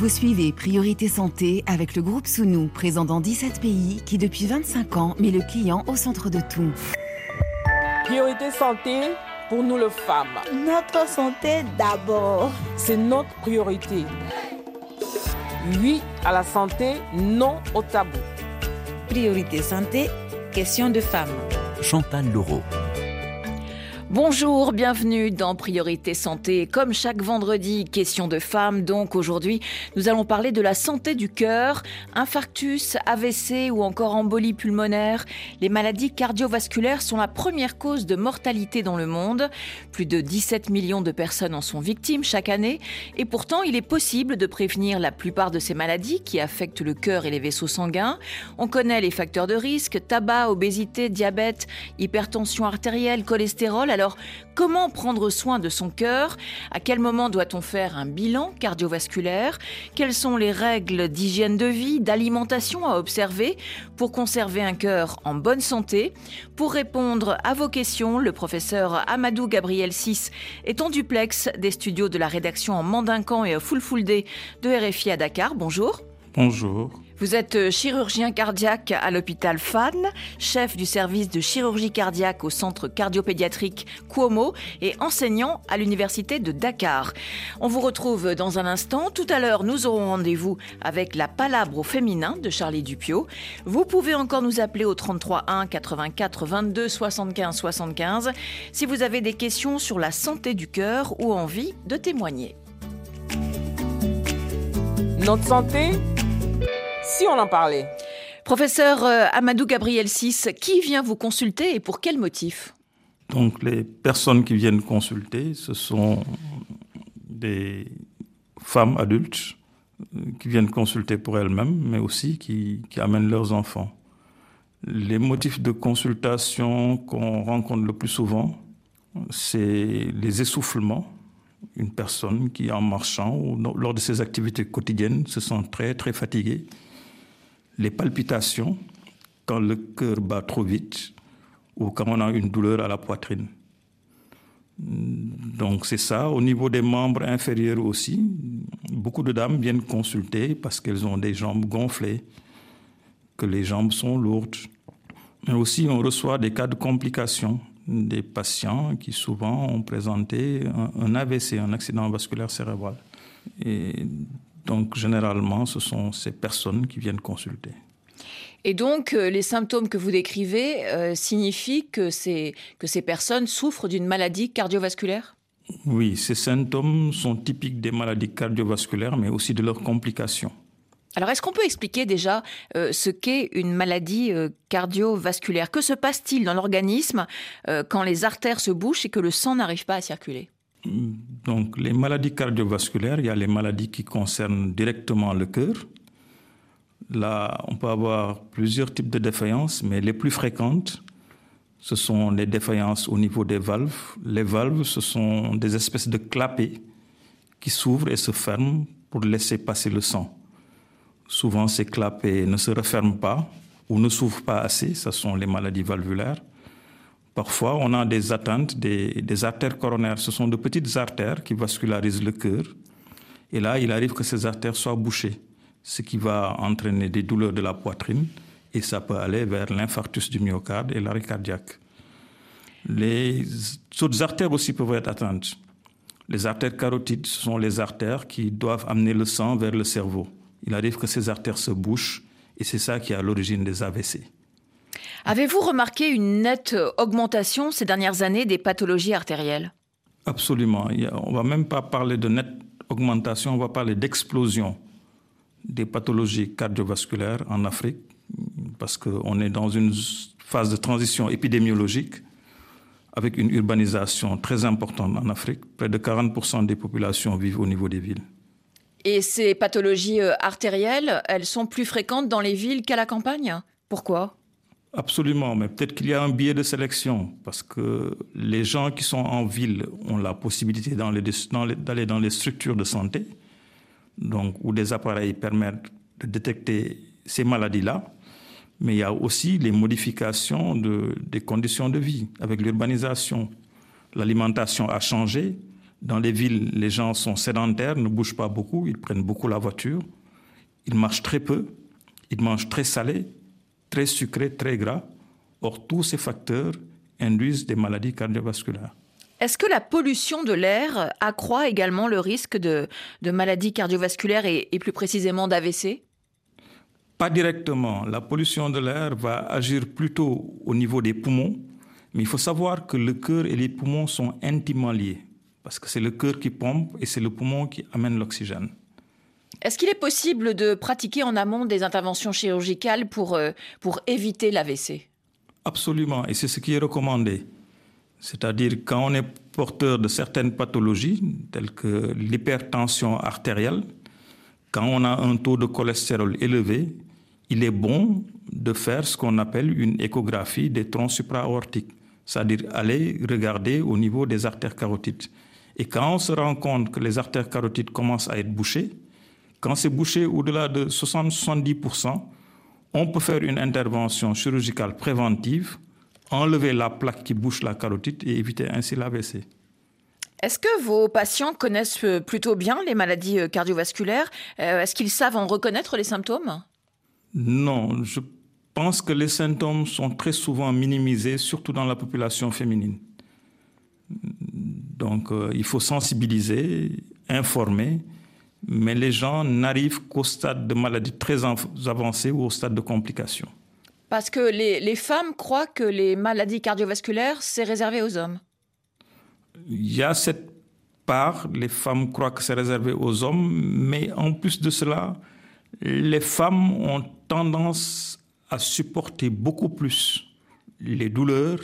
Vous suivez Priorité Santé avec le groupe Sounou, présent dans 17 pays, qui depuis 25 ans met le client au centre de tout. Priorité Santé, pour nous les femmes. Notre santé d'abord. C'est notre priorité. Oui à la santé, non au tabou. Priorité Santé, question de femmes. Chantal Laureau. Bonjour, bienvenue dans Priorité Santé. Comme chaque vendredi, question de femmes. Donc aujourd'hui, nous allons parler de la santé du cœur, infarctus, AVC ou encore embolie pulmonaire. Les maladies cardiovasculaires sont la première cause de mortalité dans le monde. Plus de 17 millions de personnes en sont victimes chaque année. Et pourtant, il est possible de prévenir la plupart de ces maladies qui affectent le cœur et les vaisseaux sanguins. On connaît les facteurs de risque, tabac, obésité, diabète, hypertension artérielle, cholestérol. Alors, comment prendre soin de son cœur? À quel moment doit-on faire un bilan cardiovasculaire? Quelles sont les règles d'hygiène de vie, d'alimentation à observer pour conserver un cœur en bonne santé? Pour répondre à vos questions, le professeur Amadou Gabriel 6 est en duplex des studios de la rédaction en Mandincan et Day de RFI à Dakar. Bonjour. Bonjour. Vous êtes euh, chirurgien cardiaque à l'hôpital FAN, chef du service de chirurgie cardiaque au centre cardiopédiatrique Cuomo et enseignant à l'université de Dakar. On vous retrouve dans un instant. Tout à l'heure, nous aurons rendez-vous avec la palabre au féminin de Charlie Dupio. Vous pouvez encore nous appeler au 33 1 84 22 75 75 si vous avez des questions sur la santé du cœur ou envie de témoigner. Notre santé, si on en parlait. Professeur euh, Amadou Gabriel 6, qui vient vous consulter et pour quel motif? Donc les personnes qui viennent consulter, ce sont des femmes adultes euh, qui viennent consulter pour elles-mêmes, mais aussi qui, qui amènent leurs enfants. Les motifs de consultation qu'on rencontre le plus souvent, c'est les essoufflements. Une personne qui, en marchant ou lors de ses activités quotidiennes, se sent très, très fatiguée. Les palpitations, quand le cœur bat trop vite ou quand on a une douleur à la poitrine. Donc c'est ça. Au niveau des membres inférieurs aussi, beaucoup de dames viennent consulter parce qu'elles ont des jambes gonflées, que les jambes sont lourdes. Mais aussi on reçoit des cas de complications, des patients qui souvent ont présenté un, AVC, un accident vasculaire cérébral. Donc généralement, ce sont ces personnes qui viennent consulter. Et donc, euh, les symptômes que vous décrivez euh, signifient que ces, que ces personnes souffrent d'une maladie cardiovasculaire? Oui, ces symptômes sont typiques des maladies cardiovasculaires, mais aussi de leurs complications. Alors, est-ce qu'on peut expliquer déjà euh, ce qu'est une maladie euh, cardiovasculaire? Que se passe-t-il dans l'organisme quand les artères se bouchent et que le sang n'arrive pas à circuler? Donc, les maladies cardiovasculaires, il y a les maladies qui concernent directement le cœur. Là, on peut avoir plusieurs types de défaillances, mais les plus fréquentes, ce sont les défaillances au niveau des valves. Les valves, ce sont des espèces de clapets qui s'ouvrent et se ferment pour laisser passer le sang. Souvent, ces clapets ne se referment pas ou ne s'ouvrent pas assez. Ce sont les maladies valvulaires. Parfois, on a des atteintes des, artères coronaires. Ce sont de petites artères qui vascularisent le cœur. Et là, il arrive que ces artères soient bouchées, ce qui va entraîner des douleurs de la poitrine et ça peut aller vers l'infarctus du myocarde et l'arrêt cardiaque. Les autres artères aussi peuvent être atteintes. Les artères carotides, ce sont les artères qui doivent amener le sang vers le cerveau il arrive que ces artères se bouchent et c'est ça qui est à l'origine des AVC. Avez-vous remarqué une nette augmentation ces dernières années des pathologies artérielles? Absolument. On ne va même pas parler de nette augmentation, on va parler d'explosion des pathologies cardiovasculaires en Afrique parce qu'on est dans une phase de transition épidémiologique avec une urbanisation très importante en Afrique. Près de 40% des populations vivent au niveau des villes. Et ces pathologies euh, artérielles, elles sont plus fréquentes dans les villes qu'à la campagne? Pourquoi? Absolument, mais peut-être qu'il y a un biais de sélection, parce que les gens qui sont en ville ont la possibilité d'aller dans les structures de santé, donc où des appareils permettent de détecter ces maladies-là, mais il y a aussi les modifications de, des conditions de vie avec l'urbanisation. L'alimentation a changé, Dans les villes, les gens sont sédentaires, ne bougent pas beaucoup, ils prennent beaucoup la voiture, ils marchent très peu, ils mangent très salé, très sucré, très gras. Or, tous ces facteurs induisent des maladies cardiovasculaires. Est-ce que la pollution de l'air accroît également le risque de, maladies cardiovasculaires et, et plus précisément d'AVC Pas directement. La pollution de l'air va agir plutôt au niveau des poumons, mais il faut savoir que le cœur et les poumons sont intimement liés, parce que c'est le cœur qui pompe et c'est le poumon qui amène l'oxygène. Est-ce qu'il est possible de pratiquer en amont des interventions chirurgicales pour, euh, pour éviter l'AVC Absolument, et c'est ce qui est recommandé. C'est-à-dire quand on est porteur de certaines pathologies, telles que l'hypertension artérielle, quand on a un taux de cholestérol élevé, il est bon de faire ce qu'on appelle une échographie des troncs supraaortiques, c'est-à-dire aller regarder au niveau des artères carotides. Et quand on se rend compte que les artères carotides commencent à être bouchées, quand c'est bouché au-delà de 60-70%, on peut faire une intervention chirurgicale préventive, enlever la plaque qui bouche la carotide et éviter ainsi l'AVC. Est-ce que vos patients connaissent plutôt bien les maladies euh, cardiovasculaires? Euh, Est-ce qu'ils savent en reconnaître les symptômes? Non, je pense que les symptômes sont très souvent minimisés, surtout dans la population féminine. Donc euh, il faut sensibiliser, informer mais les gens n'arrivent qu'au stade de maladie très avancée ou au stade de complications. Parce que les, femmes croient que les maladies cardiovasculaires, c'est réservé aux hommes. Il y a cette part, les femmes croient que c'est réservé aux hommes, mais en plus de cela, les femmes ont tendance à supporter beaucoup plus les douleurs.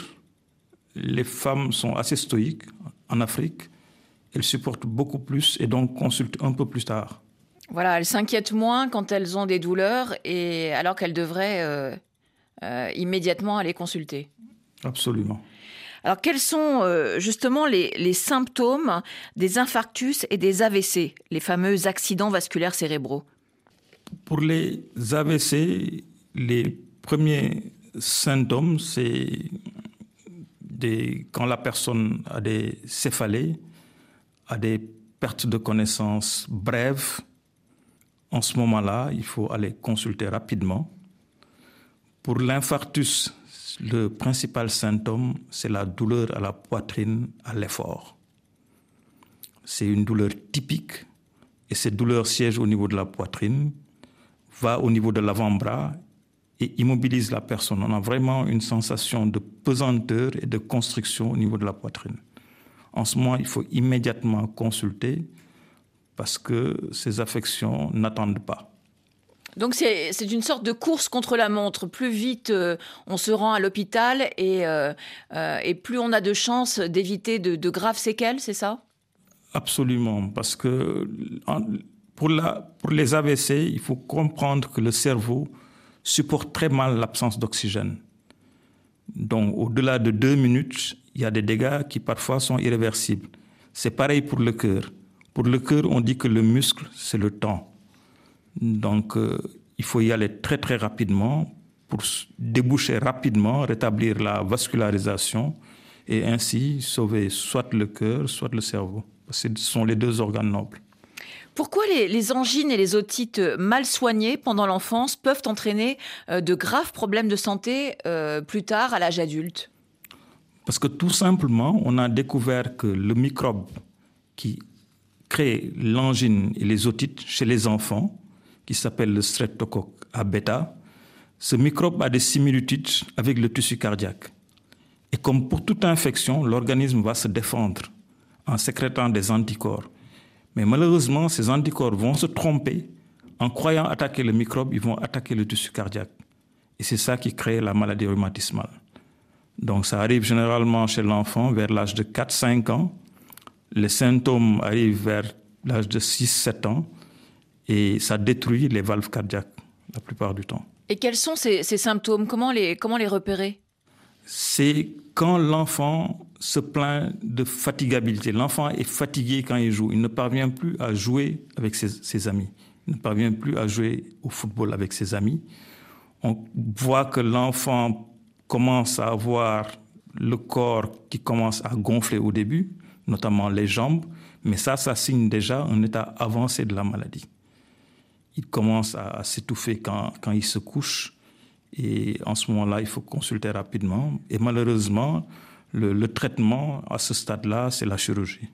Les femmes sont assez stoïques en Afrique elles supportent beaucoup plus et donc consultent un peu plus tard. Voilà, elles s'inquiètent moins quand elles ont des douleurs et alors qu'elles devraient euh, euh, immédiatement aller consulter. Absolument. Alors quels sont euh, justement les, les, symptômes des infarctus et des AVC, les fameux accidents vasculaires cérébraux? Pour les AVC, les premiers symptômes, c'est quand la personne a des céphalées, à des pertes de connaissances brèves, en ce moment-là, il faut aller consulter rapidement. Pour l'infarctus, le principal symptôme, c'est la douleur à la poitrine à l'effort. C'est une douleur typique et cette douleur siège au niveau de la poitrine, va au niveau de l'avant-bras et immobilise la personne. On a vraiment une sensation de pesanteur et de constriction au niveau de la poitrine. En ce moment, il faut immédiatement consulter parce que ces affections n'attendent pas. Donc c'est une sorte de course contre la montre. Plus vite euh, on se rend à l'hôpital et, euh, euh, et, plus on a de chances d'éviter de, graves séquelles, c'est ça? Absolument, parce que pour, la, pour les AVC, il faut comprendre que le cerveau supporte très mal l'absence d'oxygène. Donc au-delà de deux minutes, il y a des dégâts qui parfois sont irréversibles. C'est pareil pour le cœur. Pour le cœur, on dit que le muscle, c'est le temps. Donc, euh, il faut y aller très très rapidement pour déboucher rapidement, rétablir la vascularisation et ainsi sauver soit le cœur, soit le cerveau. Ce sont les deux organes nobles. Pourquoi les, angines et les otites mal soignées pendant l'enfance peuvent entraîner euh, de graves problèmes de santé euh, plus tard à l'âge adulte? Parce que tout simplement, on a découvert que le microbe qui crée l'angine et les otites chez les enfants, qui s'appelle le streptocoque A bêta, ce microbe a des similitudes avec le tissu cardiaque. Et comme pour toute infection, l'organisme va se défendre en sécrétant des anticorps. Mais malheureusement, ces anticorps vont se tromper. En croyant attaquer le microbe, ils vont attaquer le tissu cardiaque. Et c'est ça qui crée la maladie rhumatismale. Donc ça arrive généralement chez l'enfant vers l'âge de 4-5 ans. Les symptômes arrivent vers l'âge de 6-7 ans et ça détruit les valves cardiaques la plupart du temps. Et quels sont ces, symptômes? Comment les, comment les repérer? C'est quand l'enfant se plaint de fatigabilité. L'enfant est fatigué quand il joue. Il ne parvient plus à jouer avec ses, ses amis. Il ne parvient plus à jouer au football avec ses amis. On voit que l'enfant commence à avoir le corps qui commence à gonfler au début, notamment les jambes, Mais ça, ça signe déjà un état avancé de la maladie. Il commence à, s'étouffer quand, quand il se couche. Et en ce moment-là, il faut consulter rapidement. Et malheureusement, le, le traitement à ce stade-là, c'est la chirurgie.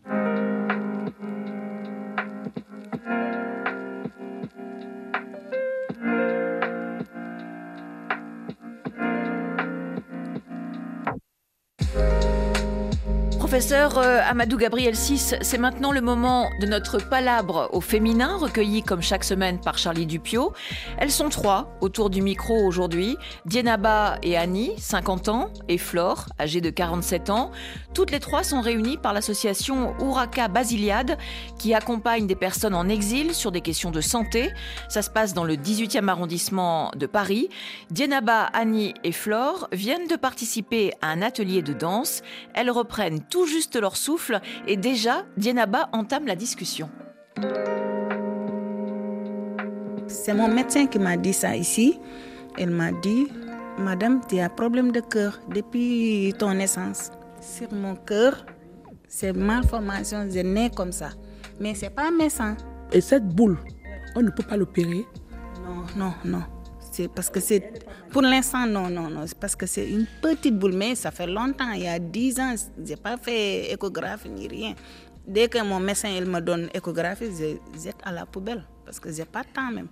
Professeur euh, Amadou Gabriel 6, c'est maintenant le moment de notre palabre au féminin, recueilli comme chaque semaine par Charlie Dupio. Elles sont trois autour du micro aujourd'hui. Dienaba et Annie, 50 ans, et Flore, âgée de 47 ans. Toutes les trois sont réunies par l'association Uraka Basiliade, qui accompagne des personnes en exil sur des questions de santé. Ça se passe dans le 18e arrondissement de Paris. Dienaba, Annie et Flore viennent de participer à un atelier de danse. Elles reprennent tout juste leur souffle et déjà, Dienaba entame la discussion. C'est mon médecin qui m'a dit ça ici. Elle m'a dit, Madame, tu as un problème de cœur depuis ton naissance. Sur mon cœur, c'est malformation, je nais comme ça. Mais c'est pas médecin. Et cette boule, on ne peut pas l'opérer? Non, non, non. C'est parce que c'est. Pour l'instant, non, non, non. C'est parce que c'est une petite boule, mais ça fait longtemps. Il y a 10 ans, je n'ai pas fait échographie ni rien. Dès que mon médecin il me donne échographie, je jette à la poubelle parce que j'ai pas de temps même.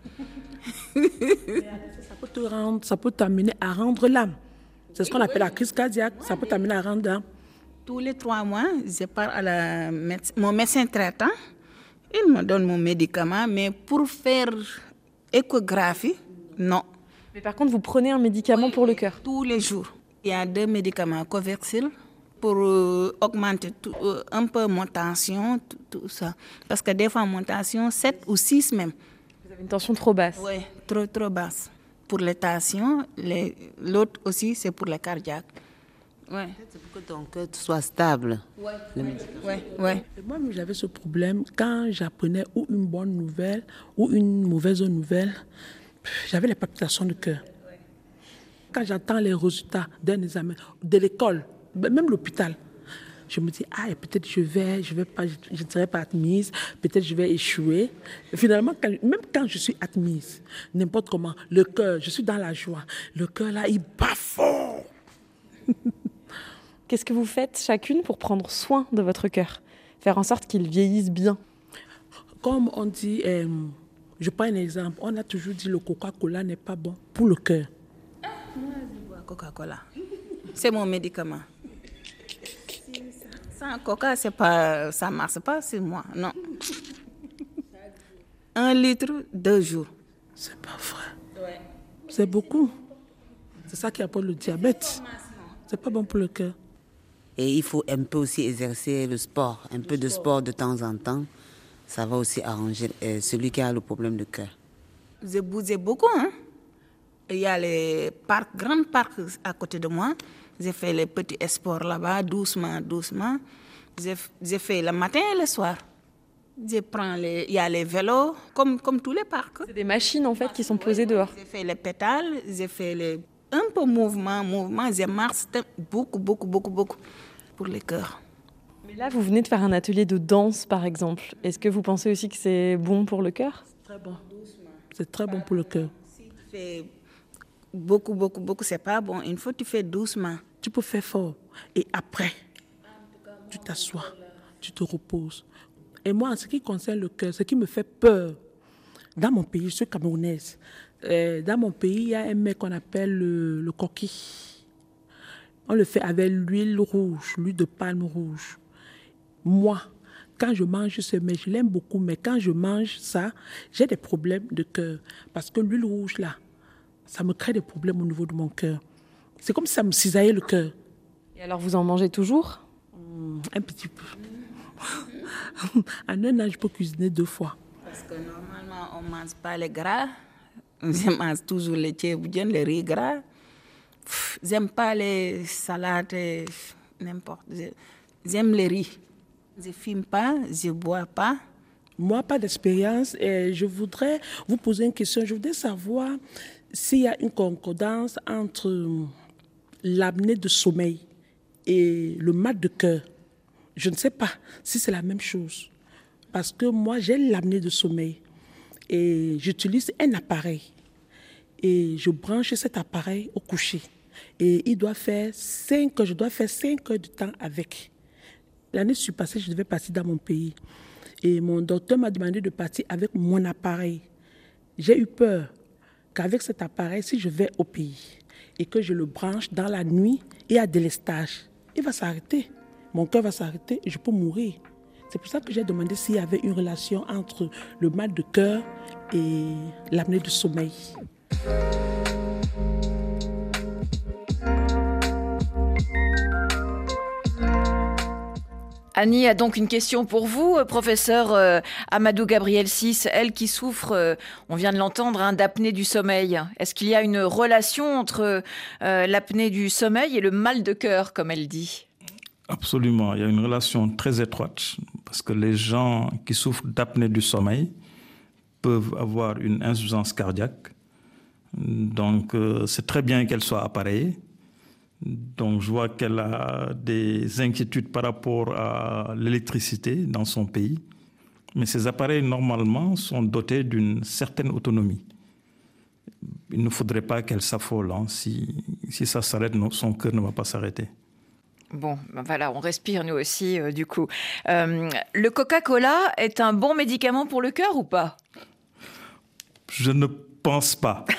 ça peut te rendre, ça peut t'amener à rendre l'âme. C'est ce qu'on appelle la crise cardiaque. Ça peut t'amener à rendre l'âme. Tous les trois mois, je pars à la mon médecin traitant. Il me donne mon médicament, mais pour faire échographie, non. Mais par contre, vous prenez un médicament pour le cœur Tous les jours. Il y a deux médicaments, Coversil, pour euh, augmenter euh, un peu mon tension, tout, ça. Parce que des fois, mon tension, 7 ou 6 même. Vous avez une tension trop basse Oui, trop, trop basse. Pour les tensions, l'autre aussi, c'est pour les cardiaques. Ouais. C'est pour que ton cœur soit stable. Oui, ouais, ouais. Moi, j'avais ce problème quand j'apprenais ou une bonne nouvelle ou une mauvaise nouvelle j'avais les palpitations de cœur. Quand j'entends les résultats d'un examen de l'école, même l'hôpital, je me dis, ah, peut-être je vais, je vais pas, je ne serai pas admise, peut-être je vais échouer. finalement, même quand je suis admise, n'importe comment, le cœur, je suis dans la joie, le cœur là, il bat fort. Qu'est-ce que vous faites chacune pour prendre soin de votre cœur? Faire en sorte qu'il vieillisse bien? Comme on dit, euh, je prends un exemple. On a toujours dit que le Coca-Cola n'est pas bon pour le cœur. Coca-Cola. C'est mon médicament. Sans Coca, c'est pas, ça ne marche pas c'est moi. Non. Un litre, deux jours. C'est pas vrai. C'est beaucoup. C'est ça qui apporte le diabète. C'est pas bon pour le cœur. Et il faut un peu aussi exercer le sport, un peu de sport de temps en temps ça va aussi arranger euh, celui qui a le problème de cœur. J'ai bougé beaucoup. Hein? Il y a les parcs, grands parcs à côté de moi. J'ai fait les petits sports là-bas, doucement, doucement. J'ai fait le matin et le soir. Je prends les, il y a les vélos, comme, comme tous les parcs. C'est des machines en fait qui sont posées dehors. J'ai fait les pétales, j'ai fait les, un peu mouvement, mouvement. J'ai marché beaucoup, beaucoup, beaucoup, beaucoup pour les cœurs là, vous venez de faire un atelier de danse, par exemple. Est-ce que vous pensez aussi que c'est bon pour le cœur? Très bon. C'est très bon pour le cœur. Si tu fais beaucoup, beaucoup, beaucoup, c'est pas bon. Une fois, tu fais doucement. Tu peux faire fort. Et après, tu t'assois, tu te reposes. Et moi, en ce qui concerne le cœur, ce qui me fait peur, dans mon pays, je suis camerounaise. Euh, dans mon pays, il y a un mec qu'on appelle le, le coquille. On le fait avec l'huile rouge, l'huile de palme rouge moi, quand je mange ce mais je l'aime beaucoup, mais quand je mange ça, j'ai des problèmes de cœur. Parce que l'huile rouge, là, ça me crée des problèmes au niveau de mon cœur. C'est comme si ça me cisaillait le cœur. Et alors, vous en mangez toujours? Mmh, Un petit peu. en un an, je peux cuisiner deux fois. Parce que normalement, on ne mange pas les gras. Je mange toujours les tchéboudiens, les riz gras. J'aime pas les salades, n'importe. J'aime les riz. Je fume pas, je bois pas. Moi, pas d'expérience. Je voudrais vous poser une question. Je voudrais savoir s'il y a une concordance entre l'apnée de sommeil et le mal de cœur. Je ne sais pas si c'est la même chose. parce que moi, j'ai l'apnée de sommeil et j'utilise un appareil et je branche cet appareil au coucher. Et il doit faire 5 je dois faire 5 heures de temps avec. L'année passée, je devais partir dans mon pays. Et mon docteur m'a demandé de partir avec mon appareil. J'ai eu peur qu'avec cet appareil, si je vais au pays et que je le branche dans la nuit et à délestage, il va s'arrêter. Mon cœur va s'arrêter et je peux mourir. C'est pour ça que j'ai demandé s'il y avait une relation entre le mal de cœur et l'apnée du sommeil. Annie a donc une question pour vous, euh, professeur euh, Amadou Gabriel Sis, elle qui souffre, euh, on vient de l'entendre, hein, d'apnée du sommeil. Est-ce qu'il y a une relation entre l'apnée du sommeil et le mal de cœur, comme elle dit? Absolument, il y a une relation très étroite parce que les gens qui souffrent d'apnée du sommeil peuvent avoir une insuffisance cardiaque. Donc c'est très bien qu'elle soit appareillée donc je vois qu'elle a des inquiétudes par rapport à l'électricité dans son pays. Mais ces appareils, normalement, sont dotés d'une certaine autonomie. Il ne faudrait pas qu'elle s'affole. Hein. Si, si ça s'arrête, son cœur ne va pas s'arrêter. Bon, ben voilà, on respire nous aussi, euh, du coup. Euh, le Coca-Cola est un bon médicament pour le cœur ou pas? Je ne pense pas.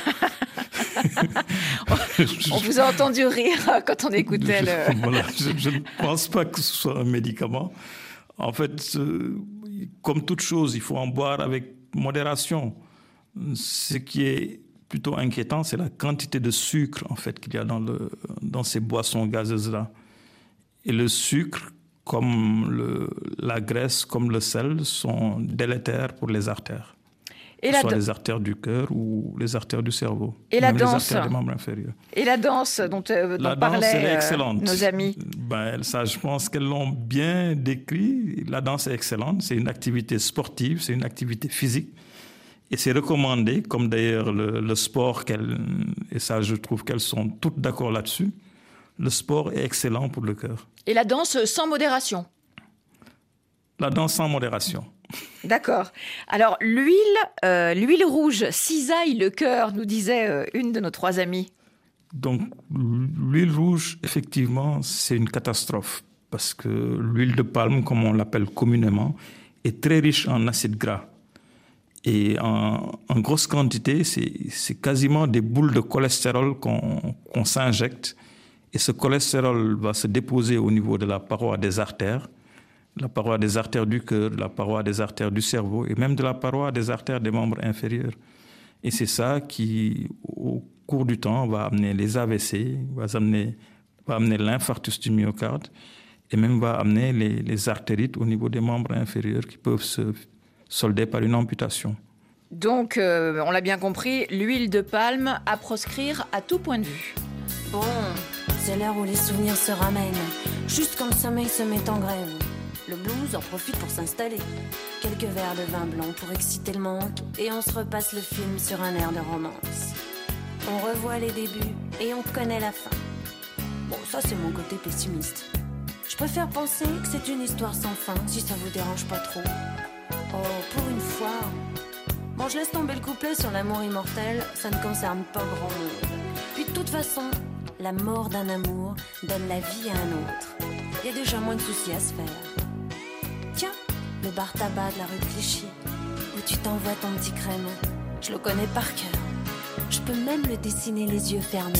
on vous a entendu rire quand on écoutait le... je, ne pense pas que ce soit un médicament. En fait, comme toute chose, il faut en boire avec modération. Ce qui est plutôt inquiétant, c'est la quantité de sucre en fait qu'il y a dans, le, dans ces boissons gazeuses-là. Et le sucre, comme le, la graisse, comme le sel, sont délétères pour les artères et soit les artères du cœur ou les artères du cerveau. Et la danse. Les artères des membres inférieurs. Et la danse dont, euh, dont la excellente. nos amis. Ben, ça, je pense qu'elles l'ont bien décrit. La danse est excellente. C'est une activité sportive, c'est une activité physique. Et c'est recommandé, comme d'ailleurs le, le sport, et ça je trouve qu'elles sont toutes d'accord là-dessus, le sport est excellent pour le cœur. Et la danse sans modération La danse sans modération. D'accord. Alors l'huile, euh, l'huile rouge cisaille le cœur, nous disait euh, une de nos trois amies. Donc l'huile rouge, effectivement, c'est une catastrophe parce que l'huile de palme, comme on l'appelle communément, est très riche en acides gras. Et en, grosse quantité, c'est quasiment des boules de cholestérol qu'on s'injecte. Et ce cholestérol va se déposer au niveau de la paroi des artères la paroi des artères du cœur, la paroi des artères du cerveau et même de la paroi des artères des membres inférieurs. Et c'est ça qui, au cours du temps, va amener les AVC, va amener, va amener l'infarctus du myocarde et même va amener les, artérites au niveau des membres inférieurs qui peuvent se solder par une amputation. Donc, euh, on l'a bien compris, l'huile de palme à proscrire à tout point de vue. Bon, c'est l'heure où les souvenirs se ramènent, juste quand le sommeil se met en grève. Le blues en profite pour s'installer. Quelques verres de vin blanc pour exciter le manque et on se repasse le film sur un air de romance. On revoit les débuts et on connaît la fin. Bon, ça c'est mon côté pessimiste. Je préfère penser que c'est une histoire sans fin, si ça vous dérange pas trop. Oh, pour une fois. Bon, je laisse tomber le couplet sur l'amour immortel, ça ne concerne pas grand monde. Puis de toute façon, la mort d'un amour donne la vie à un autre. Il y a déjà moins de soucis à se faire le bar tabac de la rue Clichy, où tu t'envoies ton petit crème. Je le connais par cœur. Je peux même le dessiner les yeux fermés.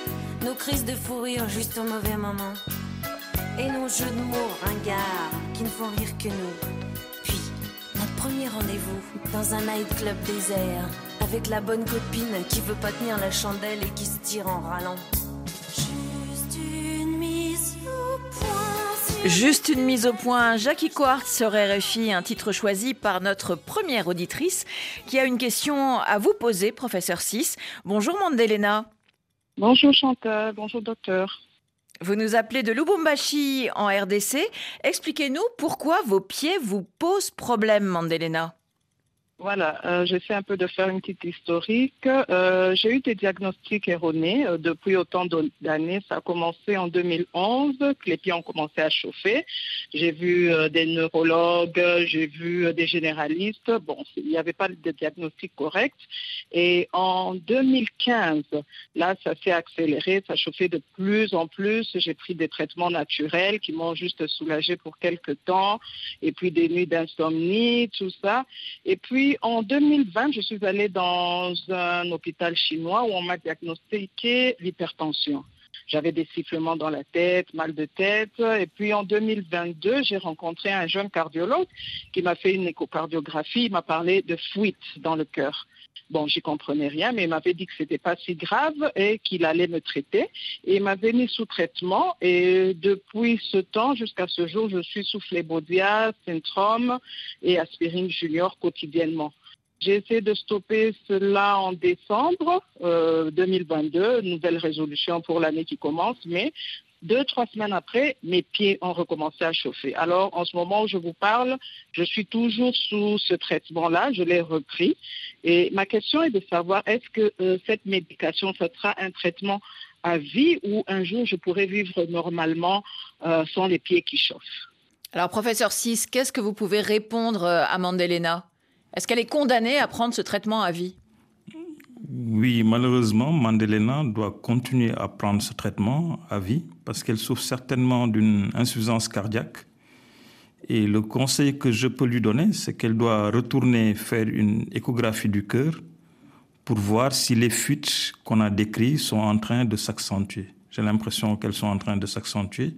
Nos crises de fou rire juste au mauvais moment. Et nos jeux de mots ringards qui ne font rire que nous. Puis, notre premier rendez-vous dans un nightclub désert. Avec la bonne copine qui veut pas tenir la chandelle et qui se tire en râlant. Juste une mise au point. Juste une mise au point. Jackie Quartz sur RFI, un titre choisi par notre première auditrice qui a une question à vous poser, professeur 6. Bonjour Mandelena. Bonjour Chantal, bonjour docteur. Vous nous appelez de Lubumbashi en RDC. Expliquez-nous pourquoi vos pieds vous posent problème, Mandelena. Voilà, euh, j'essaie un peu de faire une petite historique. Euh, j'ai eu des diagnostics erronés euh, depuis autant d'années. Ça a commencé en 2011, que les pieds ont commencé à chauffer. J'ai vu des neurologues, j'ai vu des généralistes. Bon, il n'y avait pas de diagnostic correct. Et en 2015, là, ça s'est accéléré, ça chauffait de plus en plus. J'ai pris des traitements naturels qui m'ont juste soulagé pour quelques temps. Et puis des nuits d'insomnie, tout ça. Et puis en 2020, je suis allée dans un hôpital chinois où on m'a diagnostiqué l'hypertension. J'avais des sifflements dans la tête, mal de tête. Et puis en 2022, j'ai rencontré un jeune cardiologue qui m'a fait une échocardiographie. Il m'a parlé de fuite dans le cœur. Bon, j'y comprenais rien, mais il m'avait dit que c'était pas si grave et qu'il allait me traiter. Et il m'avait mis sous traitement. Et depuis ce temps jusqu'à ce jour, je suis sous Phlebodia, Centrum et Aspirine Junior quotidiennement. J'ai essayé de stopper cela en décembre euh, 2022, nouvelle résolution pour l'année qui commence, mais deux, trois semaines après, mes pieds ont recommencé à chauffer. Alors, en ce moment où je vous parle, je suis toujours sous ce traitement-là, je l'ai repris. Et ma question est de savoir, est-ce que euh, cette médication, ce sera un traitement à vie ou un jour je pourrais vivre normalement euh, sans les pieds qui chauffent? Alors, professeur 6, qu'est-ce que vous pouvez répondre euh, à Mandelena? Est-ce qu'elle est condamnée à prendre ce traitement à vie? Oui, malheureusement, Mandelena doit continuer à prendre ce traitement à vie parce qu'elle souffre certainement d'une insuffisance cardiaque. Et le conseil que je peux lui donner, c'est qu'elle doit retourner faire une échographie du cœur pour voir si les fuites qu'on a décrites sont en train de s'accentuer. J'ai l'impression qu'elles sont en train de s'accentuer.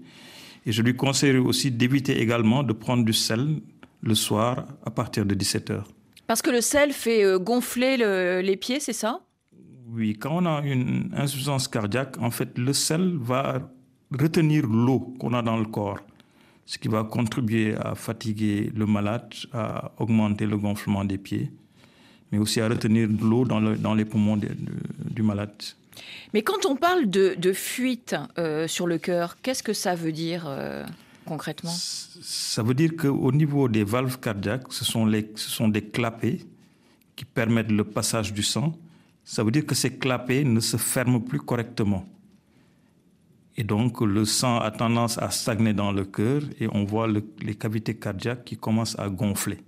Et je lui conseillerais aussi d'éviter également de prendre du sel le soir à partir de 17 heures. Parce que le sel fait euh, gonfler le- les pieds, c'est ça? Oui, quand on a une insuffisance cardiaque, en fait, le sel va retenir l'eau qu'on a dans le corps, ce qui va contribuer à fatiguer le malade, à augmenter le gonflement des pieds, mais aussi à retenir de l'eau dans, le- dans les poumons de- de- du malade. Mais quand on parle de, de fuite euh, sur le cœur, qu'est-ce que ça veut dire euh, concrètement? Ça veut dire qu'au niveau des valves cardiaques, ce sont, les, ce sont des clapets qui permettent le passage du sang. Ça veut dire que ces clapets ne se ferment plus correctement. Et donc, le sang a tendance à stagner dans le cœur et on voit le- les cavités cardiaques qui commencent à gonfler.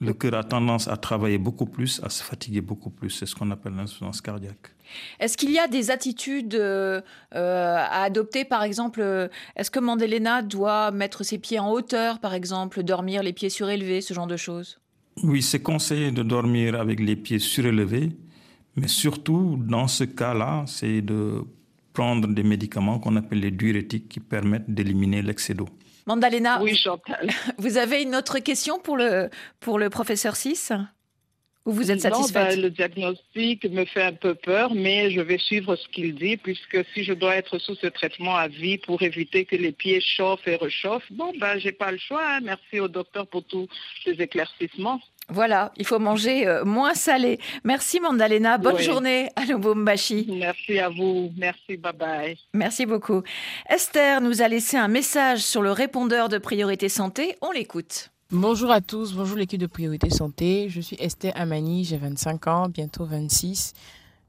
Le cœur a tendance à travailler beaucoup plus, à se fatiguer beaucoup plus. C'est ce qu'on appelle l'insuffisance cardiaque. Est-ce qu'il y a des attitudes euh, euh, à adopter Par exemple, euh, est-ce que Mandelena doit mettre ses pieds en hauteur, par exemple, dormir les pieds surélevés, ce genre de choses? Oui, c'est conseillé de dormir avec les pieds surélevés, mais surtout dans ce cas-là, c'est de prendre des médicaments qu'on appelle les diurétiques qui permettent d'éliminer l'excès d'eau. Mandalena, Oui, Chantal. vous avez une autre question pour le, pour le professeur 6 Ou vous êtes Non, satisfaite? ben, le diagnostic me fait un peu peur, mais je vais suivre ce qu'il dit, puisque si je dois être sous ce traitement à vie pour éviter que les pieds chauffent et réchauffent, bon, ben, j'ai pas le choix. hein. Merci au docteur pour tous ces éclaircissements. Voilà, il faut manger euh, moins salé. Merci Mandalena, bonne Oui. journée à Lubumbashi. Merci à vous. Merci, bye bye. Merci beaucoup. Esther nous a laissé un message sur le répondeur de Priorité Santé. On l'écoute. Bonjour à tous, bonjour l'équipe de Priorité Santé. Je suis Esther Amani, j'ai 25 ans, bientôt 26.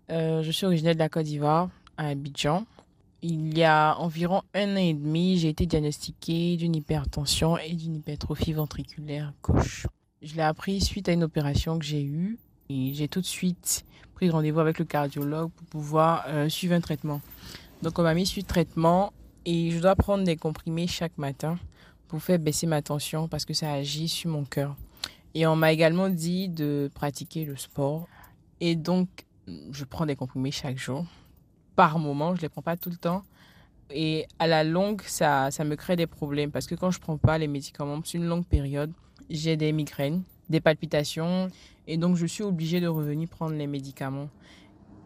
Euh, je suis originaire de la Côte d'Ivoire, à Abidjan. Il y a environ un an et demi, j'ai été diagnostiquée d'une hypertension et d'une hypertrophie ventriculaire gauche. Je l'ai appris suite à une opération que j'ai eue et j'ai tout de suite pris rendez-vous avec le cardiologue pour pouvoir euh, suivre un traitement. Donc on m'a mis sur traitement et je dois prendre des comprimés chaque matin pour baisser ma tension parce que ça agit sur mon cœur. Et on m'a également dit de pratiquer le sport. Et donc, je prends des comprimés chaque jour par moment, je les prends pas tout le temps. Et à la longue, ça, ça me crée des problèmes parce que quand je prends pas les médicaments sur une longue période, j'ai des migraines, des palpitations et donc je suis obligée de revenir prendre les médicaments.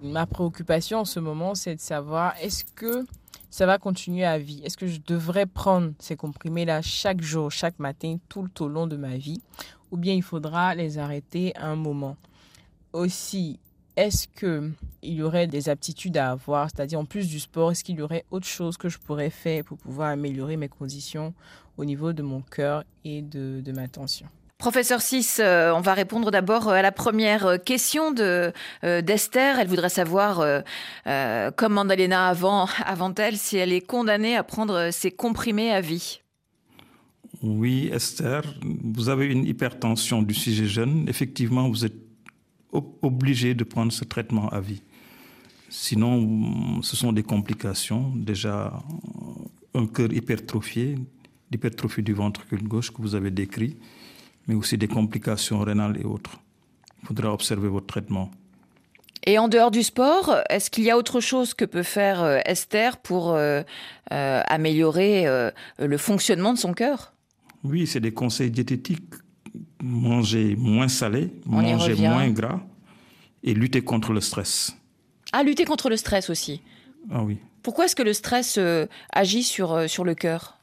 Ma préoccupation en ce moment, c'est de savoir est-ce que ça va continuer à vie? Est-ce que je devrais prendre ces comprimés-là chaque jour, chaque matin, tout au long de ma vie? Ou bien il faudra les arrêter à un moment? Aussi, est-ce qu'il y aurait des aptitudes à avoir, c'est-à-dire en plus du sport, est-ce qu'il y aurait autre chose que je pourrais faire pour pouvoir améliorer mes conditions au niveau de mon cœur et de, ma tension? Professeur Sis, euh, on va répondre d'abord à la première question euh, d'Esther. Elle voudrait savoir, euh, comme Mandalena avant, avant elle, si elle est condamnée à prendre ses comprimés à vie. Oui, Esther, vous avez une hypertension du sujet jeune. Effectivement, vous êtes obligé de prendre ce traitement à vie. Sinon, ce sont des complications. Déjà, un cœur hypertrophié, l'hypertrophie du ventricule gauche que vous avez décrit, mais aussi des complications rénales et autres. Il faudra observer votre traitement. Et en dehors du sport, est-ce qu'il y a autre chose que peut faire euh, Esther pour euh, euh, améliorer le fonctionnement de son cœur? Oui, c'est des conseils diététiques manger moins salé, manger moins gras et lutter contre le stress. Ah, lutter contre le stress aussi. Ah oui. Pourquoi est-ce que le stress agit sur, sur le cœur?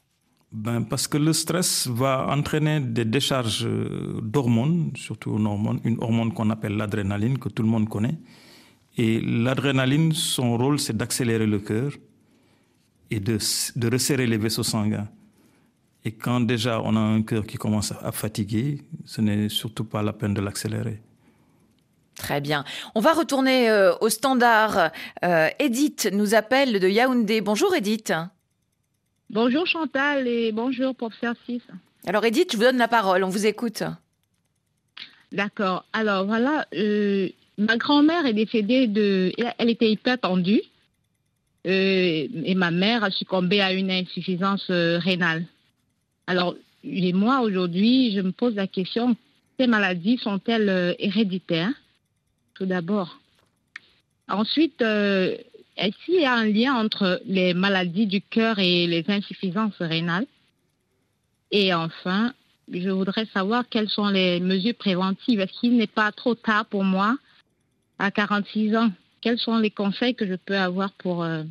Ben, Parce que le stress va entraîner des décharges euh, d'hormones, surtout une hormone, qu'on appelle l'adrénaline, que tout le monde connaît. Et l'adrénaline, son rôle, c'est d'accélérer le cœur et de, de resserrer les vaisseaux sanguins. Et quand déjà on a un cœur qui commence à fatiguer, ce n'est surtout pas la peine de l'accélérer. Très bien. On va retourner euh, au standard. Euh, Edith nous appelle de Yaoundé. Bonjour Edith. Bonjour Chantal et bonjour professeur 6. Alors Edith, je vous donne la parole, on vous écoute. D'accord. Alors voilà, euh, ma grand-mère est décédée de... Elle était hyper tendue et ma mère a succombé à une insuffisance rénale. Alors, moi, aujourd'hui, je me pose la question, ces maladies sont-elles euh, héréditaires? Tout d'abord. Ensuite, euh, est-ce qu'il y a un lien entre les maladies du cœur et les insuffisances rénales? Et enfin, je voudrais savoir quelles sont les mesures préventives. Est-ce qu'il n'est pas trop tard pour moi, à 46 ans? Quels sont les conseils que je peux avoir pour euh,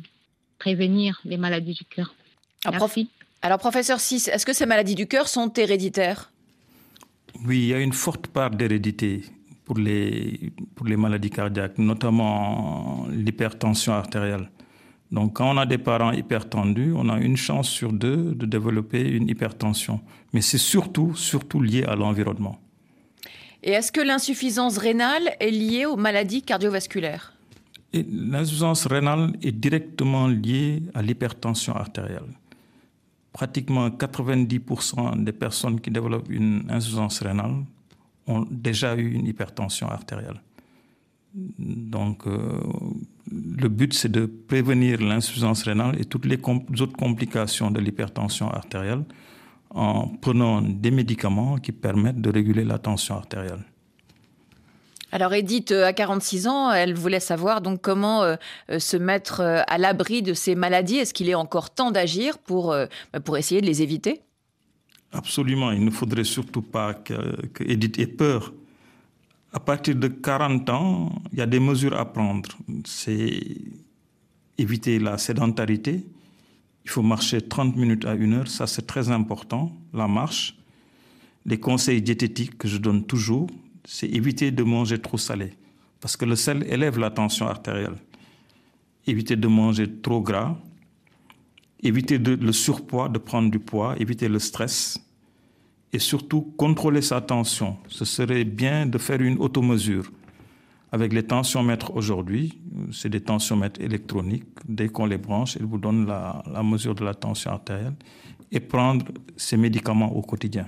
prévenir les maladies du cœur? Merci. Alors, professeur Sis, est-ce que ces maladies du cœur sont héréditaires? Oui, il y a une forte part d'hérédité pour les, pour les maladies cardiaques, notamment l'hypertension artérielle. Donc, quand on a des parents hypertendus, on a une chance sur deux de développer une hypertension. Mais c'est surtout, surtout lié à l'environnement. Et est-ce que l'insuffisance rénale est liée aux maladies cardiovasculaires? L'insuffisance rénale est directement liée à l'hypertension artérielle pratiquement 90% des personnes qui développent une insuffisance rénale ont déjà eu une hypertension artérielle. Donc, euh, le but, c'est de prévenir l'insuffisance rénale et toutes les autres complications de l'hypertension artérielle en prenant des médicaments qui permettent de réguler la tension artérielle. Alors Edith, euh, à 46 ans, elle voulait savoir donc comment euh, se mettre à l'abri de ces maladies. Est-ce qu'il est encore temps d'agir pour, bah, pour essayer de les éviter? Absolument. Il ne faudrait surtout pas que, Edith ait peur. À partir de 40 ans, il y a des mesures à prendre. C'est éviter la sédentarité. Il faut marcher 30 minutes à une heure. Ça, c'est très important, la marche. Les conseils diététiques que je donne toujours, c'est éviter de manger trop salé, parce que le sel élève la tension artérielle. Éviter de manger trop gras, éviter le surpoids, de prendre du poids, éviter le stress, et surtout contrôler sa tension. Ce serait bien de faire une automesure Avec les tensiomètres aujourd'hui, c'est des tensiomètres électroniques. Dès qu'on les branche, ils vous donnent la, la mesure de la tension artérielle et prendre ces médicaments au quotidien.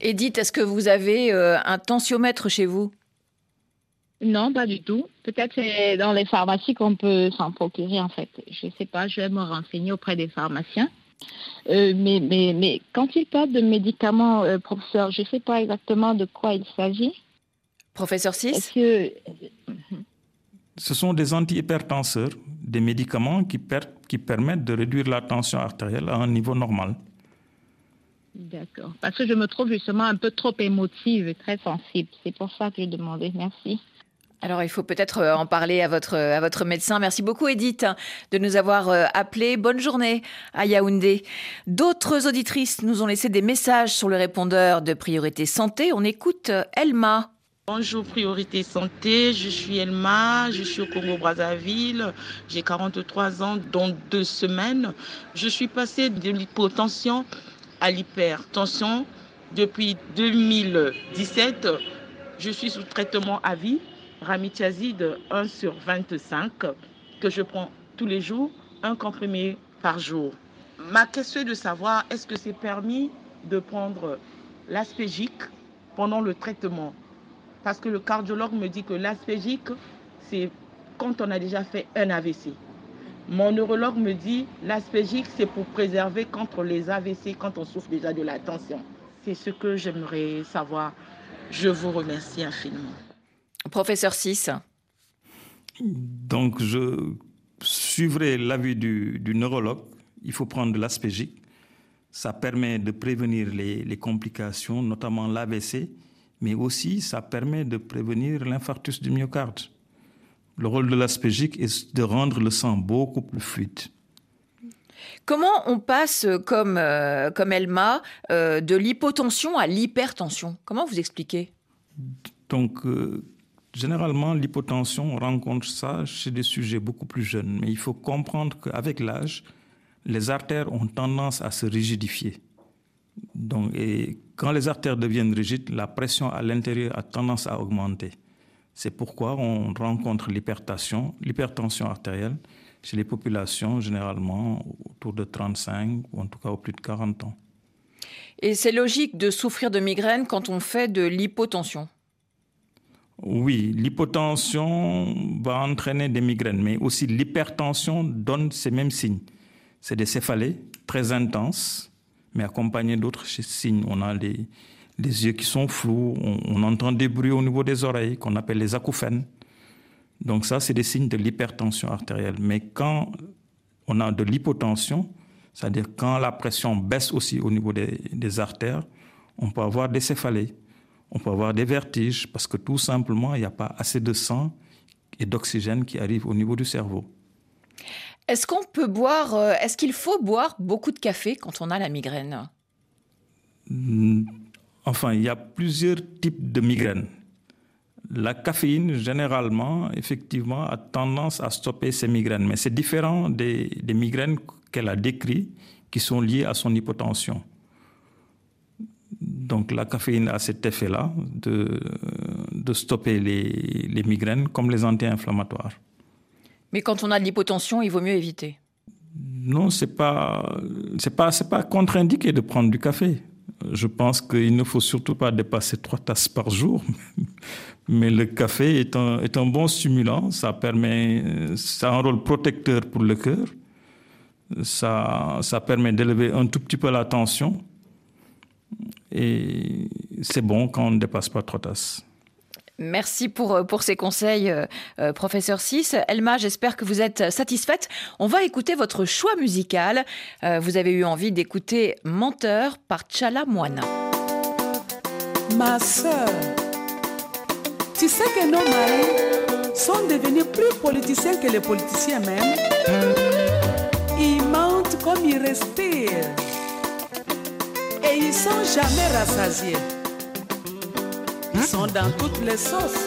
Edith, est-ce que vous avez euh, un tensiomètre chez vous? Non, pas du tout. Peut-être c'est dans les pharmacies qu'on peut s'en procurer en fait. Je ne sais pas, je vais me renseigner auprès des pharmaciens. Euh, mais, mais, mais quand il parle de médicaments, euh, professeur, je ne sais pas exactement de quoi il s'agit. Professeur 6 que... Ce sont des antihypertenseurs, des médicaments qui, per qui permettent de réduire la tension artérielle à un niveau normal. D'accord. Parce que je me trouve justement un peu trop émotive et très sensible. C'est pour ça que je demandais. Merci. Alors, il faut peut-être euh, en parler à votre, à votre médecin. Merci beaucoup, Edith, de nous avoir euh, appelé. Bonne journée à Yaoundé. D'autres auditrices nous ont laissé des messages sur le répondeur de Priorité Santé. On écoute euh, Elma. Bonjour Priorité Santé, je suis Elma, je suis au Congo-Brazzaville, j'ai 43 ans, dont deux semaines. Je suis passée de l'hypotension à l'hypertension depuis 2017. Je suis sous traitement à vie, ramitiazide 1 sur 25, que je prends tous les jours, un comprimé par jour. Ma question est de savoir, est-ce que c'est permis de prendre l'aspégique pendant le traitement? Parce que le cardiologue me dit que l'aspégique, c'est quand on a déjà fait un AVC. Mon neurologue me dit l'aspégique, c'est pour préserver contre les AVC quand on souffre déjà de la tension. C'est ce que j'aimerais savoir. Je vous remercie infiniment. Professeur 6. Donc, je suivrai l'avis du, du, neurologue. Il faut prendre de l'aspégique. Ça permet de prévenir les, les complications, notamment l'AVC mais aussi ça permet de prévenir l'infarctus du myocarde. Le rôle de l'aspégique est de rendre le sang beaucoup plus fluide. Comment on passe, comme, euh, comme Elma, euh, de l'hypotension à l'hypertension? Comment vous expliquez? Donc, euh, généralement, l'hypotension, on rencontre ça chez des sujets beaucoup plus jeunes. Mais il faut comprendre qu'avec l'âge, les artères ont tendance à se rigidifier. Donc, et quand les artères deviennent rigides, la pression à l'intérieur a tendance à augmenter. C'est pourquoi on rencontre l'hypertension, l'hypertension artérielle chez les populations généralement autour de 35 ou en tout cas au plus de 40 ans. Et c'est logique de souffrir de migraine quand on fait de l'hypotension Oui, l'hypotension va entraîner des migraines, mais aussi l'hypertension donne ces mêmes signes. C'est des céphalées très intenses mais accompagné d'autres signes. On a les, yeux qui sont flous, on, entend des bruits au niveau des oreilles qu'on appelle les acouphènes. Donc ça, c'est des signes de l'hypertension artérielle. Mais quand on a de l'hypotension, c'est-à-dire quand la pression baisse aussi au niveau des, artères, on peut avoir des céphalées, on peut avoir des vertiges, parce que tout simplement, il n'y a pas assez de sang et d'oxygène qui arrive au niveau du cerveau. Est-ce qu'on peut boire, euh, est-ce qu'il faut boire beaucoup de café quand on a la migraine? Enfin, il y a plusieurs types de migraines. La caféine, généralement, effectivement, a tendance à stopper ces migraines, mais c'est différent des, des migraines qu'elle a décrites qui sont liées à son hypotension. Donc la caféine a cet effet-là de, de stopper les, les migraines comme les anti-inflammatoires. Mais quand on a de l'hypotension, il vaut mieux éviter. Non, c'est pas c'est pas c'est pas contre-indiqué de prendre du café. Je pense qu'il ne faut surtout pas dépasser trois tasses par jour. Mais le café est un, est un bon stimulant. Ça permet, ça a un rôle protecteur pour le cœur. Ça, ça permet d'élever un tout petit peu la tension. Et c'est bon quand on ne dépasse pas trois tasses. Merci pour, pour ces conseils, euh, euh, professeur 6. Elma, j'espère que vous êtes satisfaite. On va écouter votre choix musical. Euh, vous avez eu envie d'écouter Menteur par Chala Moana. Ma sœur, tu sais que nos maris sont devenus plus politiciens que les politiciens même. Ils mentent comme ils respirent. Et ils sont jamais rassasiés. Ils sont dans toutes les sauces.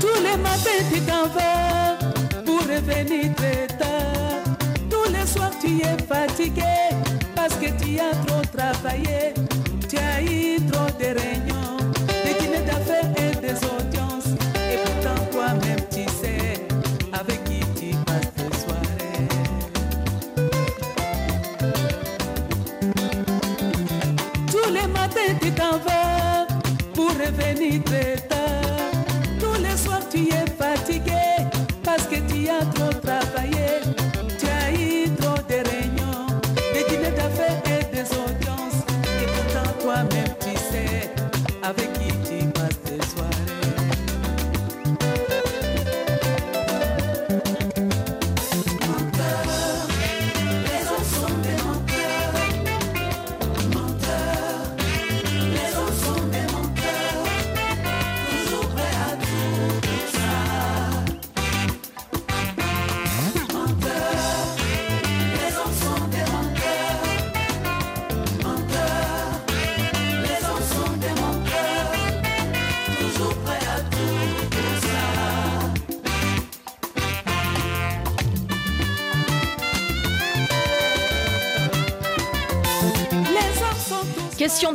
Tous les matins, tu t'en vas pour revenir très tard. Tous les soirs, tu tu es fatigué parce que tu as trop travaillé. Revenir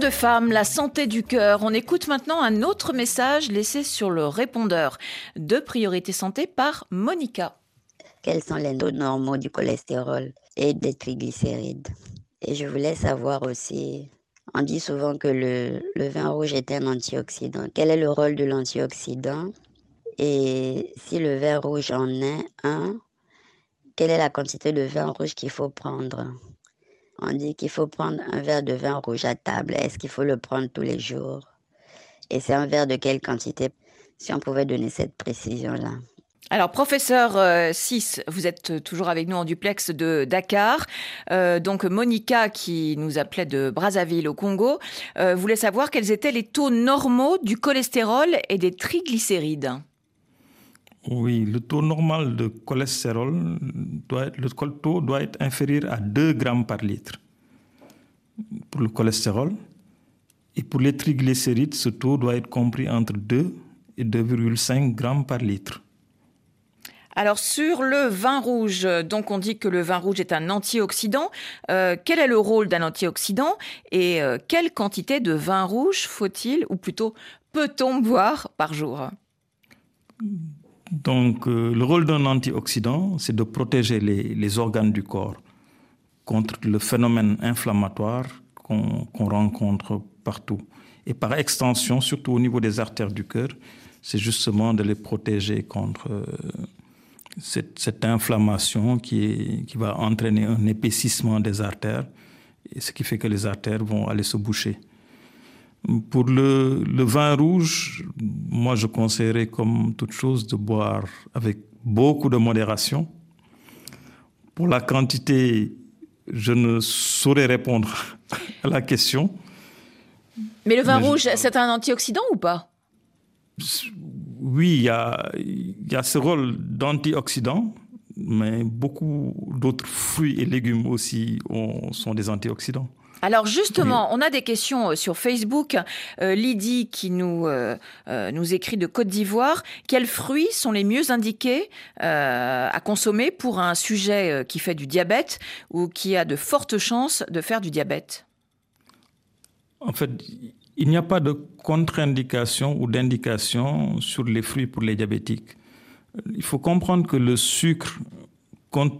de la santé du cœur. On écoute maintenant un autre message laissé sur le répondeur de Priorité Santé par Monica. Quels sont les taux normaux du cholestérol et des triglycérides? Et je voulais savoir aussi, on dit souvent que le, le vin rouge est un antioxydant. Quel est le rôle de l'antioxydant? Et si le vin rouge en est un, quelle est la quantité de vin rouge qu'il faut prendre? On dit qu'il faut prendre un verre de vin rouge à table. Est-ce qu'il faut le prendre tous les jours? Et c'est un verre de quelle quantité? Si on pouvait donner cette précision-là. Alors, professeur euh, vous êtes toujours avec nous en duplex de Dakar. Euh, donc, Monica, qui nous appelait de Brazzaville au Congo, euh, voulait savoir quels étaient les taux normaux du cholestérol et des triglycérides. Oui, le taux normal de cholestérol, doit être- le taux doit être inférieur à 2 grammes par litre pour le cholestérol. Et pour les triglycérides, ce taux doit être compris entre 2 et 2,5 grammes par litre. Alors, sur le vin rouge, donc on dit que le vin rouge est un antioxydant. Euh, quel est le rôle d'un antioxydant et euh, quelle quantité de vin rouge faut-il, ou plutôt peut-on boire par jour? Donc, euh, le rôle d'un antioxydant, c'est de protéger les, les organes du corps contre le phénomène inflammatoire qu'on rencontre partout. Et par extension, surtout au niveau des artères du cœur, c'est justement de les protéger contre euh, cette, inflammation qui, qui va entraîner un épaississement des artères, et ce qui fait que les artères vont aller se boucher. Pour le, le vin rouge, moi je conseillerais comme toute chose de boire avec beaucoup de modération. Pour la quantité, je ne saurais répondre à la question. Mais le vin Mais je- rouge, c'est un antioxydant ou pas? Oui, il y a, il y a ce rôle d'antioxydant, mais beaucoup d'autres fruits et légumes aussi ont- sont des antioxydants. Alors justement, on a des questions euh, sur Facebook. Euh, Lydie qui nous, euh, euh, nous écrit de Côte d'Ivoire. Quels fruits sont les mieux indiqués à consommer pour un sujet qui fait du diabète ou qui a de fortes chances de faire du diabète? En fait, il n'y a pas de contre-indication ou d'indication sur les fruits pour les diabétiques. Il faut comprendre que le sucre,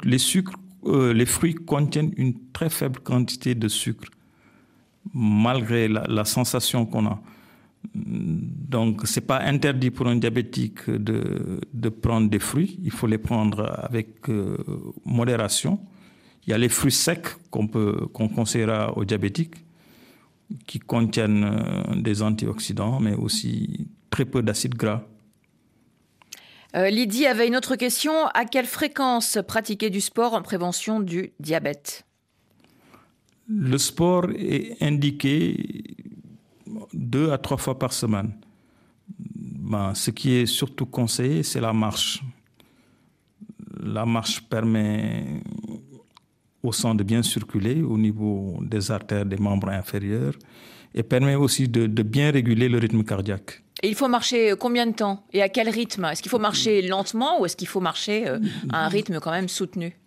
les, sucres, euh, les fruits contiennent une très faible quantité de sucre, malgré la, sensation qu'on a. Donc, ce n'est pas interdit pour un diabétique de, prendre des fruits. Il faut les prendre avec euh, modération. Il y a les fruits secs qu'on qu'on conseillera aux diabétiques qui contiennent euh, des antioxydants, mais aussi très peu d'acides gras. Euh, Lydie avait une autre question. À quelle fréquence pratiquer du sport en prévention du diabète? Le sport est indiqué deux à trois fois par semaine. Ben, ce qui est surtout conseillé, c'est la marche. La marche permet au sang de bien circuler au niveau des artères des membres inférieurs et permet aussi de, de bien réguler le rythme cardiaque. Et il faut marcher combien de temps et à quel rythme? Est-ce qu'il faut marcher lentement ou est-ce qu'il faut marcher euh, à un rythme quand même soutenu?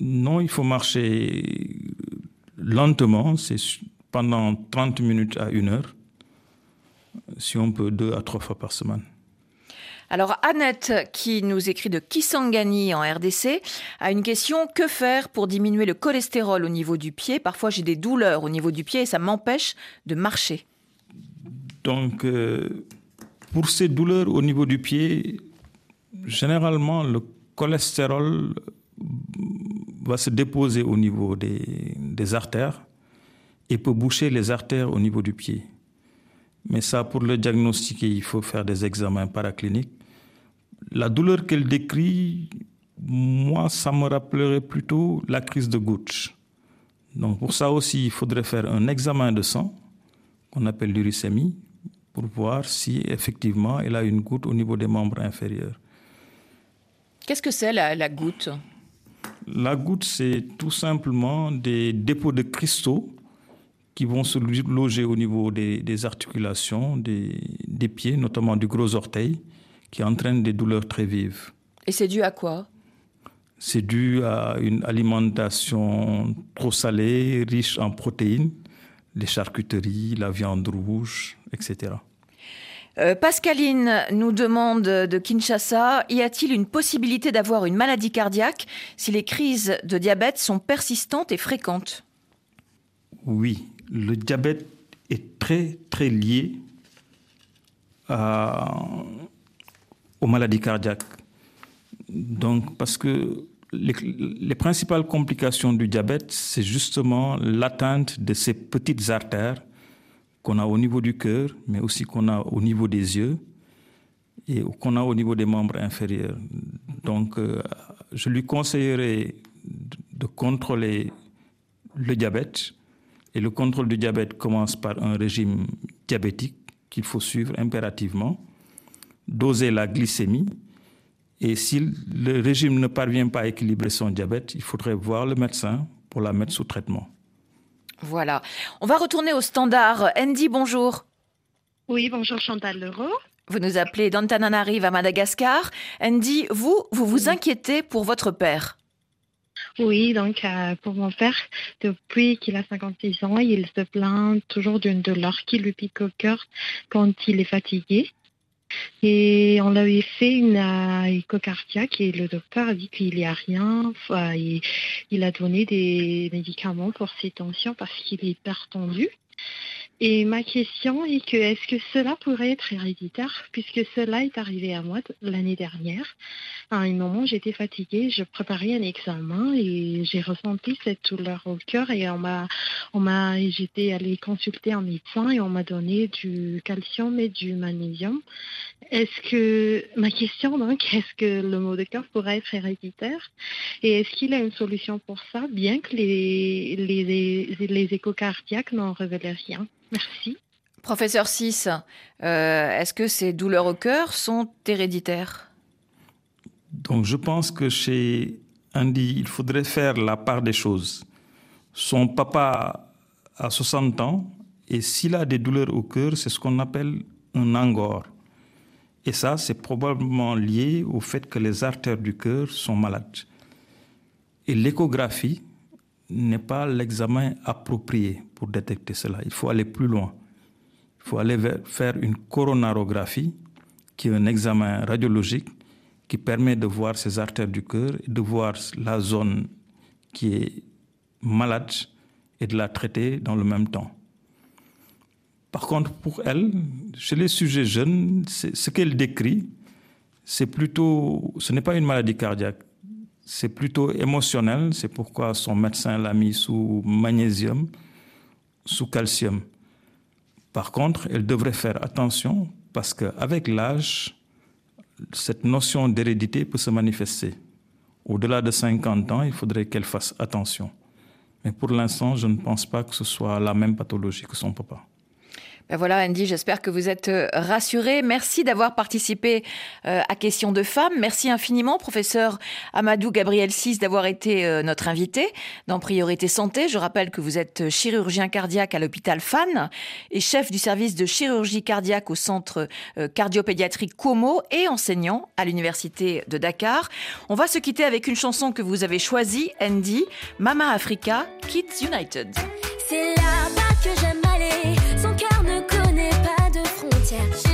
Non, il faut marcher lentement, c'est pendant 30 minutes à une heure, si on peut deux à trois fois par semaine. Alors Annette, qui nous écrit de Kisangani en RDC, a une question. Que faire pour diminuer le cholestérol au niveau du pied? Parfois j'ai des douleurs au niveau du pied et ça m'empêche de marcher. Donc, euh, pour ces douleurs au niveau du pied, généralement le cholestérol va se déposer au niveau des, artères et peut boucher les artères au niveau du pied. Mais ça, pour le diagnostiquer, il faut faire des examens paracliniques. La douleur qu'elle décrit, moi, ça me rappellerait plutôt la crise de goutte. Donc pour ça aussi, il faudrait faire un examen de sang, qu'on appelle l'uricémie, pour voir si effectivement elle a une goutte au niveau des membres inférieurs. Qu'est-ce que c'est la, la goutte? La goutte, c'est tout simplement des dépôts de cristaux qui vont se loger au niveau des, des articulations, des, des, pieds, notamment du gros orteil, qui entraînent des douleurs très vives. Et c'est dû à quoi? C'est dû à une alimentation trop salée, riche en protéines, les charcuteries, la viande rouge, etc. Euh, Pascaline nous demande de Kinshasa, y a-t-il une possibilité d'avoir une maladie cardiaque si les crises de diabète sont persistantes et fréquentes? Oui, le diabète est très très lié à, aux maladies cardiaques. Donc, parce que les, les principales complications du diabète, c'est justement l'atteinte de ces petites artères qu'on a au niveau du cœur, mais aussi qu'on a au niveau des yeux et qu'on a au niveau des membres inférieurs. Donc, euh, je lui conseillerais de, contrôler le diabète. Et le contrôle du diabète commence par un régime diabétique qu'il faut suivre impérativement, doser la glycémie. Et si le régime ne parvient pas à équilibrer son diabète, il faudrait voir le médecin pour la mettre sous traitement. Voilà. On va retourner au standard. Andy, bonjour. Oui, bonjour Chantal Leroux. Vous nous appelez d'Antananarive à Madagascar. Andy, vous, vous vous inquiétez pour votre père oui, donc euh, pour mon père, depuis qu'il a 56 ans, il se plaint toujours d'une douleur qui lui pique au cœur quand il est fatigué. Et on lui fait une euh, écho cardiaque et le docteur a dit qu'il n'y a rien. Il, a donné des médicaments pour ses tensions parce qu'il est hyper tendu. Et ma question est que est-ce que cela pourrait être héréditaire puisque cela est arrivé à moi l'année dernière. À un moment, j'étais fatiguée, je préparais un examen et j'ai ressenti cette douleur au cœur et on m'a, on m'a, j'étais allée consulter un médecin et on m'a donné du calcium et du magnésium. Est-ce que ma question donc, est-ce que le mot de cœur pourrait être héréditaire? Et est-ce qu'il y a une solution pour ça, bien que les les, les, échos cardiaques n'en révélaient rien? Merci. Professeur 6, euh, est-ce que ces douleurs au cœur sont héréditaires? Donc je pense que chez Andy, il faudrait faire la part des choses. Son papa a 60 ans et s'il a des douleurs au cœur, c'est ce qu'on appelle un angor. Et ça, c'est probablement lié au fait que les artères du cœur sont malades. Et l'échographie, n'est pas l'examen approprié pour détecter cela. Il faut aller plus loin. Il faut aller faire une coronarographie, qui est un examen radiologique qui permet de voir ces artères du cœur de voir la zone qui est malade et de la traiter dans le même temps. Par contre, pour elle, chez les sujets jeunes, ce qu'elle décrit, c'est plutôt, ce n'est pas une maladie cardiaque, c'est plutôt émotionnel, c'est pourquoi son médecin l'a mis sous magnésium, sous calcium. Par contre, elle devrait faire attention parce qu'avec l'âge, cette notion d'hérédité peut se manifester. Au-delà de 50 ans, il faudrait qu'elle fasse attention. Mais pour l'instant, je ne pense pas que ce soit la même pathologie que son papa. Ben voilà, Andy, j'espère que vous êtes euh, rassurée. Merci d'avoir participé euh, à Questions de femmes. Merci infiniment, professeur Amadou Gabriel Sis, d'avoir été euh, notre invité dans Priorité Santé. Je rappelle que vous êtes chirurgien cardiaque à l'hôpital FAN et chef du service de chirurgie cardiaque au centre cardiopédiatrique Como et enseignant à l'université de Dakar. On va se quitter avec une chanson que vous avez choisie, Andy, Mama Africa, Kids United. chance.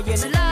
But you're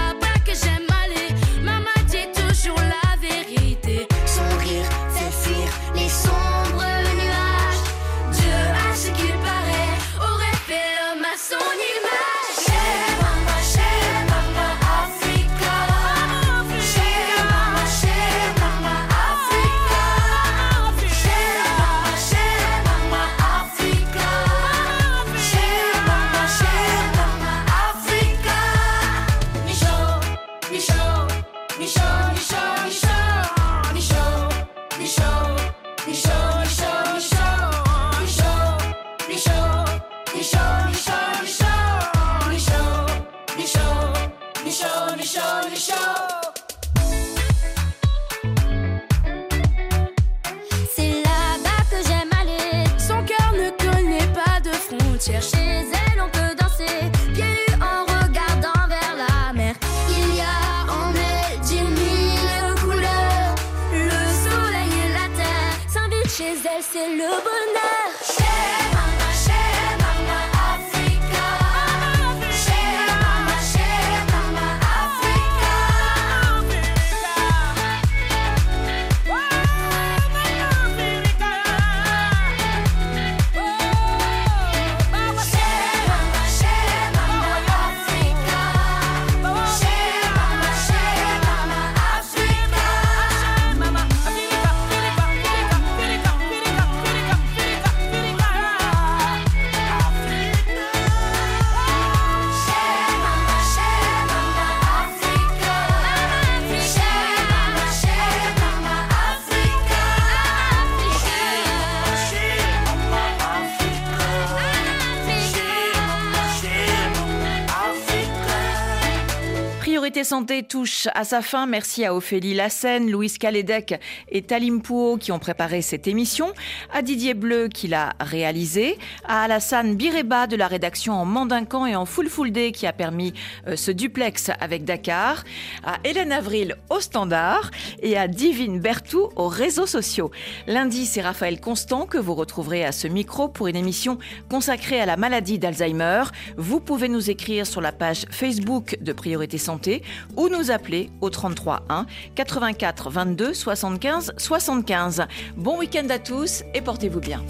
santé touche à sa fin. Merci à Ophélie Lassen, Louise Calédec et Talim Pouo qui ont préparé cette émission, à Didier Bleu qui l'a réalisé, à Alassane Bireba de la rédaction en Mandincan et en Day qui a permis euh, ce duplex avec Dakar, à Hélène Avril au standard et à Divine Bertou aux réseaux sociaux. Lundi, c'est Raphaël Constant que vous retrouverez à ce micro pour une émission consacrée à la maladie d'Alzheimer. Vous pouvez nous écrire sur la page Facebook de Priorité Santé ou nous appeler au 33 1 84 22 75 75. Bon week-end à tous et portez-vous bien.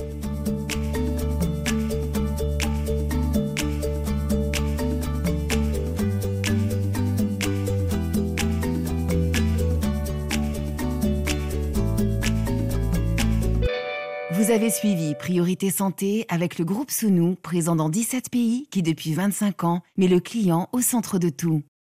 Vous avez suivi Priorité Santé avec le groupe Sounou, présent dans 17 pays qui depuis 25 ans met le client au centre de tout.